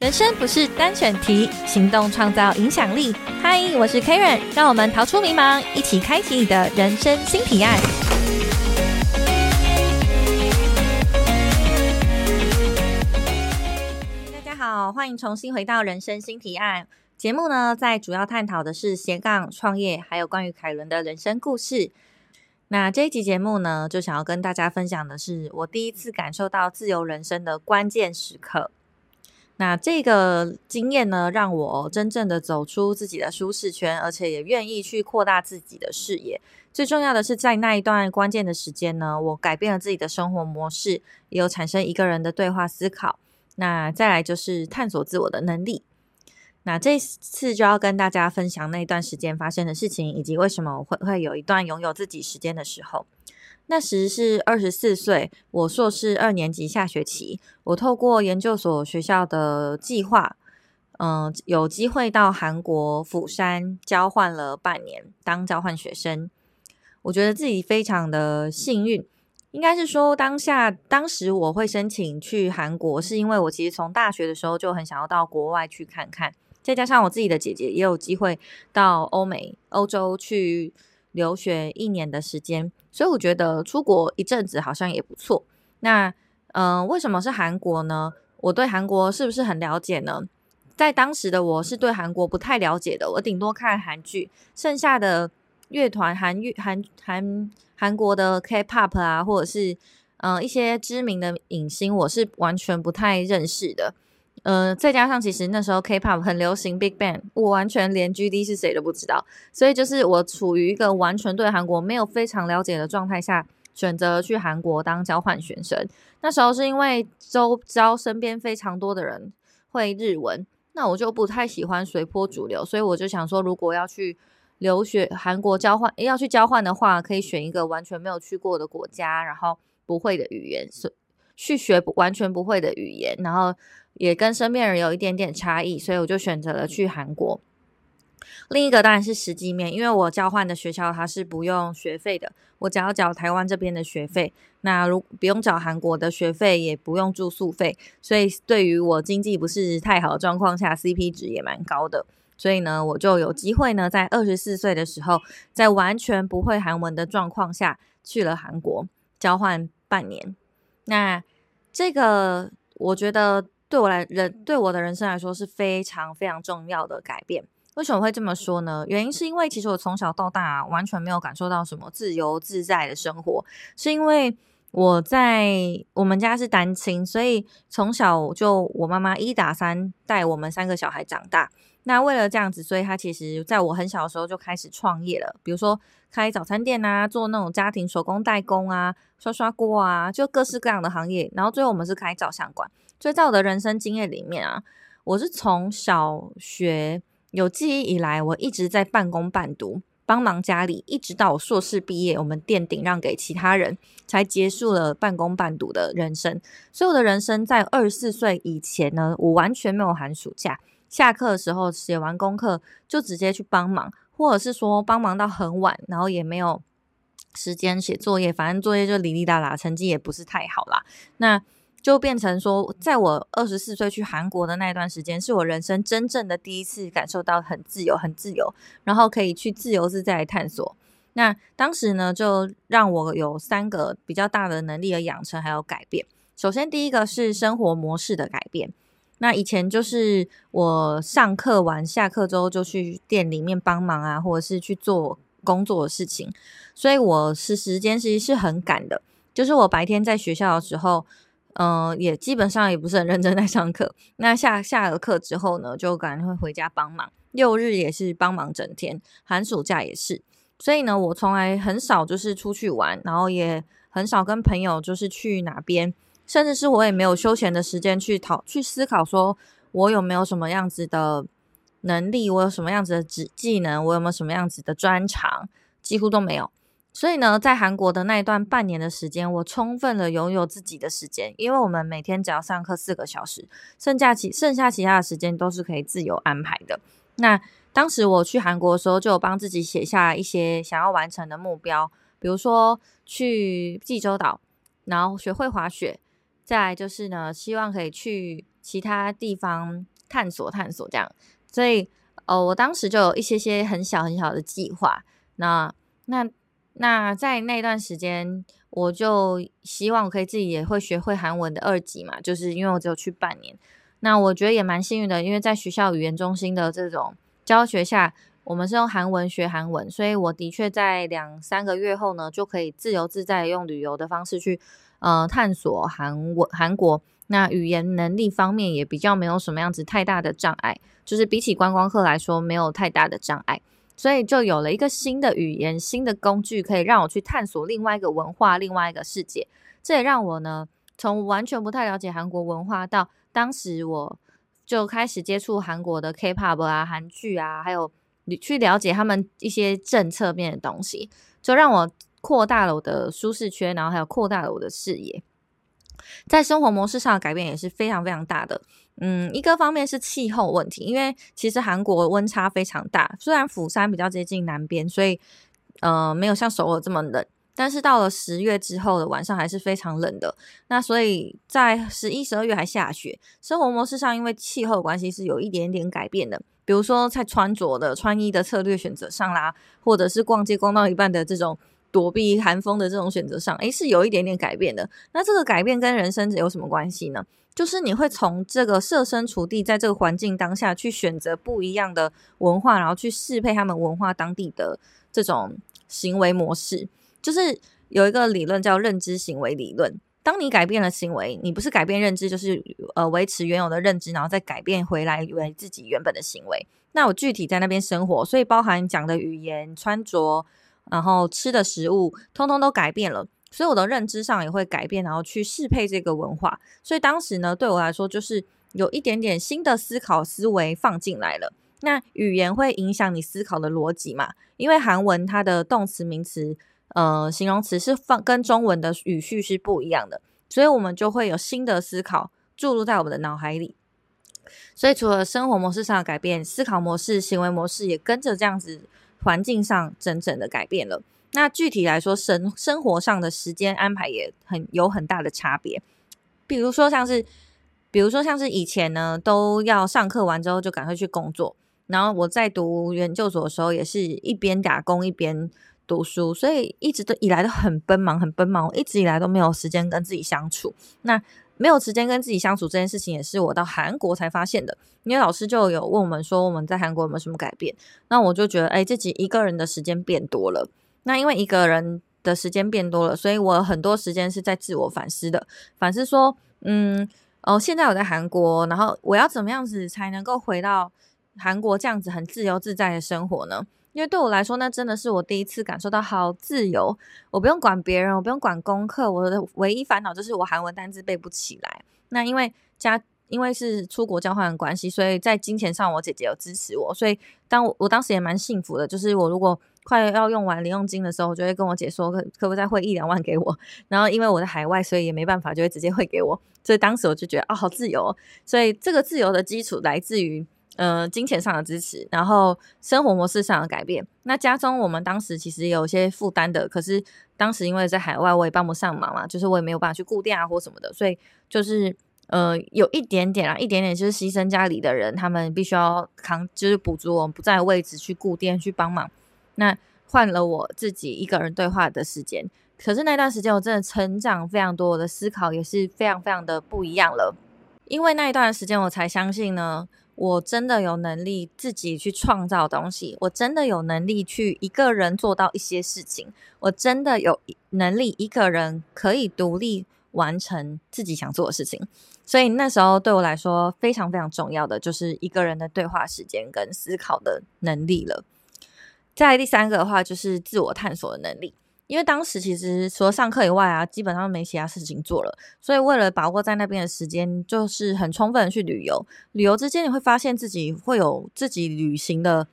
人生不是单选题，行动创造影响力。嗨，我是 Karen，让我们逃出迷茫，一起开启你的人生新提案。大家好，欢迎重新回到人生新提案节目呢，在主要探讨的是斜杠创业，还有关于凯伦的人生故事。那这一集节目呢，就想要跟大家分享的是我第一次感受到自由人生的关键时刻。那这个经验呢，让我真正的走出自己的舒适圈，而且也愿意去扩大自己的视野。最重要的是，在那一段关键的时间呢，我改变了自己的生活模式，也有产生一个人的对话思考。那再来就是探索自我的能力。那这次就要跟大家分享那段时间发生的事情，以及为什么我会会有一段拥有自己时间的时候。那时是二十四岁，我硕士二年级下学期，我透过研究所学校的计划，嗯，有机会到韩国釜山交换了半年，当交换学生。我觉得自己非常的幸运，应该是说当下当时我会申请去韩国，是因为我其实从大学的时候就很想要到国外去看看，再加上我自己的姐姐也有机会到欧美、欧洲去。留学一年的时间，所以我觉得出国一阵子好像也不错。那嗯，为什么是韩国呢？我对韩国是不是很了解呢？在当时的我是对韩国不太了解的，我顶多看韩剧，剩下的乐团、韩乐、韩韩韩国的 K-pop 啊，或者是嗯一些知名的影星，我是完全不太认识的。呃，再加上其实那时候 K-pop 很流行，Big Bang，我完全连 GD 是谁都不知道，所以就是我处于一个完全对韩国没有非常了解的状态下，选择去韩国当交换学生。那时候是因为周遭身边非常多的人会日文，那我就不太喜欢随波逐流，所以我就想说，如果要去留学韩国交换，要去交换的话，可以选一个完全没有去过的国家，然后不会的语言，所去学完全不会的语言，然后。也跟身边人有一点点差异，所以我就选择了去韩国。另一个当然是实际面，因为我交换的学校它是不用学费的，我只要缴台湾这边的学费，那如不用缴韩国的学费，也不用住宿费，所以对于我经济不是太好的状况下，CP 值也蛮高的。所以呢，我就有机会呢，在二十四岁的时候，在完全不会韩文的状况下去了韩国交换半年。那这个我觉得。对我来人对我的人生来说是非常非常重要的改变。为什么会这么说呢？原因是因为其实我从小到大完全没有感受到什么自由自在的生活，是因为我在我们家是单亲，所以从小就我妈妈一打三带我们三个小孩长大。那为了这样子，所以他其实在我很小的时候就开始创业了，比如说开早餐店啊，做那种家庭手工代工啊，刷刷锅啊，就各式各样的行业。然后最后我们是开照相馆。所以在我的人生经验里面啊，我是从小学有记忆以来，我一直在半工半读，帮忙家里，一直到我硕士毕业，我们店顶让给其他人，才结束了半工半读的人生。所以我的人生在二十四岁以前呢，我完全没有寒暑假，下课的时候写完功课就直接去帮忙，或者是说帮忙到很晚，然后也没有时间写作业，反正作业就哩哩啦啦，成绩也不是太好啦。那就变成说，在我二十四岁去韩国的那一段时间，是我人生真正的第一次感受到很自由、很自由，然后可以去自由自在探索。那当时呢，就让我有三个比较大的能力的养成还有改变。首先，第一个是生活模式的改变。那以前就是我上课完下课之后就去店里面帮忙啊，或者是去做工作的事情，所以我是时间其实是很赶的。就是我白天在学校的时候。嗯，也基本上也不是很认真在上课。那下下了课之后呢，就赶会回家帮忙。六日也是帮忙整天，寒暑假也是。所以呢，我从来很少就是出去玩，然后也很少跟朋友就是去哪边，甚至是我也没有休闲的时间去讨去思考，说我有没有什么样子的能力，我有什么样子的技技能，我有没有什么样子的专长，几乎都没有。所以呢，在韩国的那一段半年的时间，我充分的拥有自己的时间，因为我们每天只要上课四个小时，剩下其剩下其他的时间都是可以自由安排的。那当时我去韩国的时候，就有帮自己写下一些想要完成的目标，比如说去济州岛，然后学会滑雪，再来就是呢，希望可以去其他地方探索探索这样。所以，呃，我当时就有一些些很小很小的计划。那那那在那段时间，我就希望可以自己也会学会韩文的二级嘛，就是因为我只有去半年。那我觉得也蛮幸运的，因为在学校语言中心的这种教学下，我们是用韩文学韩文，所以我的确在两三个月后呢，就可以自由自在用旅游的方式去呃探索韩文韩国。那语言能力方面也比较没有什么样子太大的障碍，就是比起观光客来说没有太大的障碍，所以就有了一个新的语言、新的工具，可以让我去探索另外一个文化、另外一个世界。这也让我呢，从完全不太了解韩国文化到当时我就开始接触韩国的 K-pop 啊、韩剧啊，还有你去了解他们一些政策面的东西，就让我扩大了我的舒适圈，然后还有扩大了我的视野。在生活模式上的改变也是非常非常大的。嗯，一个方面是气候问题，因为其实韩国温差非常大。虽然釜山比较接近南边，所以呃没有像首尔这么冷，但是到了十月之后的晚上还是非常冷的。那所以在十一、十二月还下雪，生活模式上因为气候关系是有一点点改变的。比如说在穿着的穿衣的策略选择上啦，或者是逛街逛到一半的这种。躲避寒风的这种选择上，诶，是有一点点改变的。那这个改变跟人生有什么关系呢？就是你会从这个设身处地在这个环境当下去选择不一样的文化，然后去适配他们文化当地的这种行为模式。就是有一个理论叫认知行为理论。当你改变了行为，你不是改变认知，就是呃维持原有的认知，然后再改变回来为自己原本的行为。那我具体在那边生活，所以包含讲的语言、穿着。然后吃的食物通通都改变了，所以我的认知上也会改变，然后去适配这个文化。所以当时呢，对我来说就是有一点点新的思考思维放进来了。那语言会影响你思考的逻辑嘛？因为韩文它的动词、名词、呃形容词是放跟中文的语序是不一样的，所以我们就会有新的思考注入在我们的脑海里。所以除了生活模式上的改变，思考模式、行为模式也跟着这样子。环境上整整的改变了，那具体来说，生生活上的时间安排也很有很大的差别。比如说像是，比如说像是以前呢，都要上课完之后就赶快去工作，然后我在读研究所的时候，也是一边打工一边读书，所以一直都以来都很奔忙，很奔忙，我一直以来都没有时间跟自己相处。那没有时间跟自己相处这件事情，也是我到韩国才发现的。因为老师就有问我们说，我们在韩国有没有什么改变？那我就觉得，哎，自己一个人的时间变多了。那因为一个人的时间变多了，所以我很多时间是在自我反思的，反思说，嗯，哦，现在我在韩国，然后我要怎么样子才能够回到韩国这样子很自由自在的生活呢？因为对我来说，那真的是我第一次感受到好自由。我不用管别人，我不用管功课，我的唯一烦恼就是我韩文单字背不起来。那因为家因为是出国交换的关系，所以在金钱上我姐姐有支持我，所以当我我当时也蛮幸福的。就是我如果快要用完零用金的时候，我就会跟我姐说，可可不可以再汇一两万给我？然后因为我在海外，所以也没办法，就会直接汇给我。所以当时我就觉得啊，好自由。所以这个自由的基础来自于。呃，金钱上的支持，然后生活模式上的改变。那家中我们当时其实有些负担的，可是当时因为在海外，我也帮不上忙嘛，就是我也没有办法去顾店啊或什么的，所以就是呃有一点点啊，一点点就是牺牲家里的人，他们必须要扛，就是补足我们不在位置去顾店去帮忙。那换了我自己一个人对话的时间，可是那段时间我真的成长非常多，我的思考也是非常非常的不一样了。因为那一段时间，我才相信呢。我真的有能力自己去创造东西，我真的有能力去一个人做到一些事情，我真的有能力一个人可以独立完成自己想做的事情。所以那时候对我来说非常非常重要的就是一个人的对话时间跟思考的能力了。再第三个的话就是自我探索的能力。因为当时其实除了上课以外啊，基本上没其他事情做了，所以为了把握在那边的时间，就是很充分的去旅游。旅游之间你会发现自己会有自己旅行的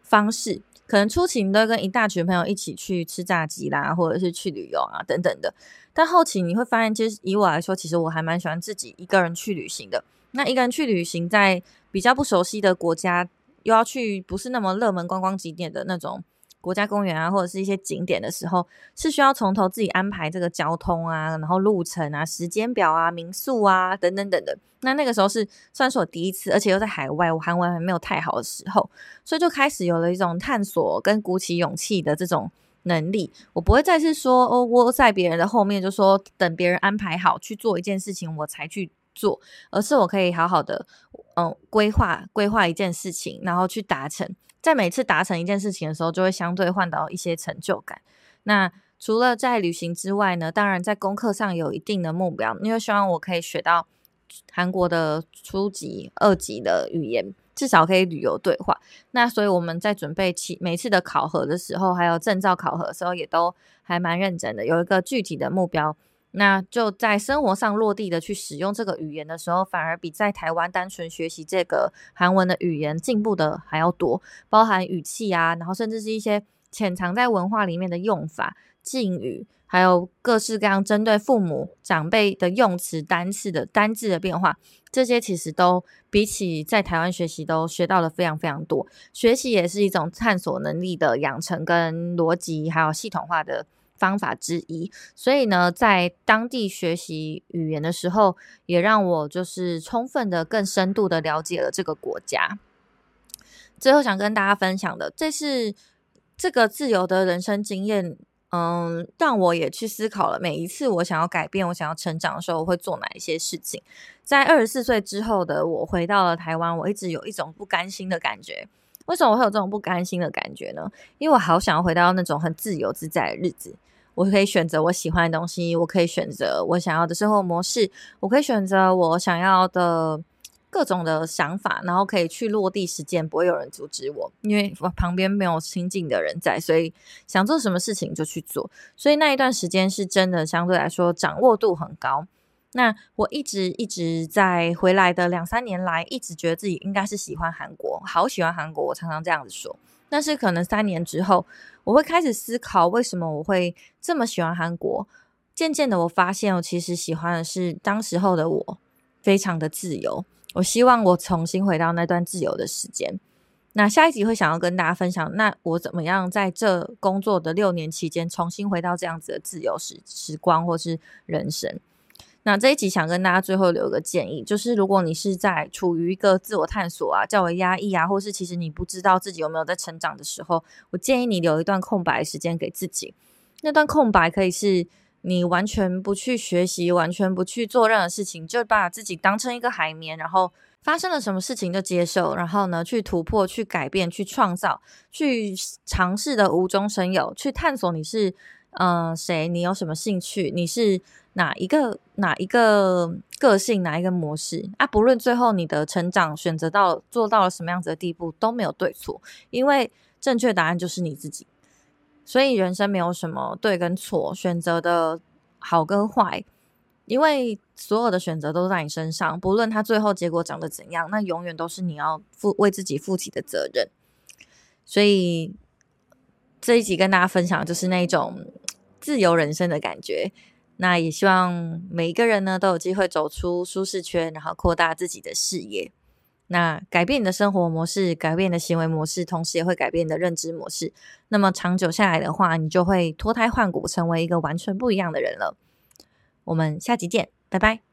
方式，可能初期你都跟一大群朋友一起去吃炸鸡啦，或者是去旅游啊等等的。但后期你会发现，其实以我来说，其实我还蛮喜欢自己一个人去旅行的。那一个人去旅行，在比较不熟悉的国家，又要去不是那么热门观光景点的那种。国家公园啊，或者是一些景点的时候，是需要从头自己安排这个交通啊，然后路程啊、时间表啊、民宿啊等等等等。那那个时候是算是我第一次，而且又在海外，我韩文还没有太好的时候，所以就开始有了一种探索跟鼓起勇气的这种能力。我不会再是说哦窝在别人的后面，就说等别人安排好去做一件事情我才去做，而是我可以好好的嗯规划规划一件事情，然后去达成。在每次达成一件事情的时候，就会相对换到一些成就感。那除了在旅行之外呢，当然在功课上有一定的目标，因为希望我可以学到韩国的初级、二级的语言，至少可以旅游对话。那所以我们在准备其每次的考核的时候，还有证照考核的时候，也都还蛮认真的，有一个具体的目标。那就在生活上落地的去使用这个语言的时候，反而比在台湾单纯学习这个韩文的语言进步的还要多，包含语气啊，然后甚至是一些潜藏在文化里面的用法、敬语，还有各式各样针对父母长辈的用词、单词的单字的变化，这些其实都比起在台湾学习都学到了非常非常多。学习也是一种探索能力的养成，跟逻辑还有系统化的。方法之一，所以呢，在当地学习语言的时候，也让我就是充分的、更深度的了解了这个国家。最后想跟大家分享的，这是这个自由的人生经验，嗯，让我也去思考了。每一次我想要改变、我想要成长的时候，我会做哪一些事情？在二十四岁之后的我回到了台湾，我一直有一种不甘心的感觉。为什么我会有这种不甘心的感觉呢？因为我好想要回到那种很自由自在的日子。我可以选择我喜欢的东西，我可以选择我想要的生活模式，我可以选择我想要的各种的想法，然后可以去落地实践，不会有人阻止我，因为我旁边没有亲近的人在，所以想做什么事情就去做。所以那一段时间是真的相对来说掌握度很高。那我一直一直在回来的两三年来，一直觉得自己应该是喜欢韩国，好喜欢韩国，我常常这样子说。但是可能三年之后，我会开始思考为什么我会这么喜欢韩国。渐渐的，我发现我其实喜欢的是当时候的我，非常的自由。我希望我重新回到那段自由的时间。那下一集会想要跟大家分享，那我怎么样在这工作的六年期间，重新回到这样子的自由时时光，或是人生。那这一集想跟大家最后留个建议，就是如果你是在处于一个自我探索啊、较为压抑啊，或是其实你不知道自己有没有在成长的时候，我建议你留一段空白时间给自己。那段空白可以是你完全不去学习、完全不去做任何事情，就把自己当成一个海绵，然后发生了什么事情就接受，然后呢去突破、去改变、去创造、去尝试的无中生有，去探索你是嗯谁，你有什么兴趣，你是。哪一个哪一个个性哪一个模式啊？不论最后你的成长选择到做到了什么样子的地步都没有对错，因为正确答案就是你自己。所以人生没有什么对跟错，选择的好跟坏，因为所有的选择都在你身上，不论它最后结果长得怎样，那永远都是你要负为自己负起的责任。所以这一集跟大家分享就是那种自由人生的感觉。那也希望每一个人呢都有机会走出舒适圈，然后扩大自己的视野。那改变你的生活模式，改变你的行为模式，同时也会改变你的认知模式。那么长久下来的话，你就会脱胎换骨，成为一个完全不一样的人了。我们下集见，拜拜。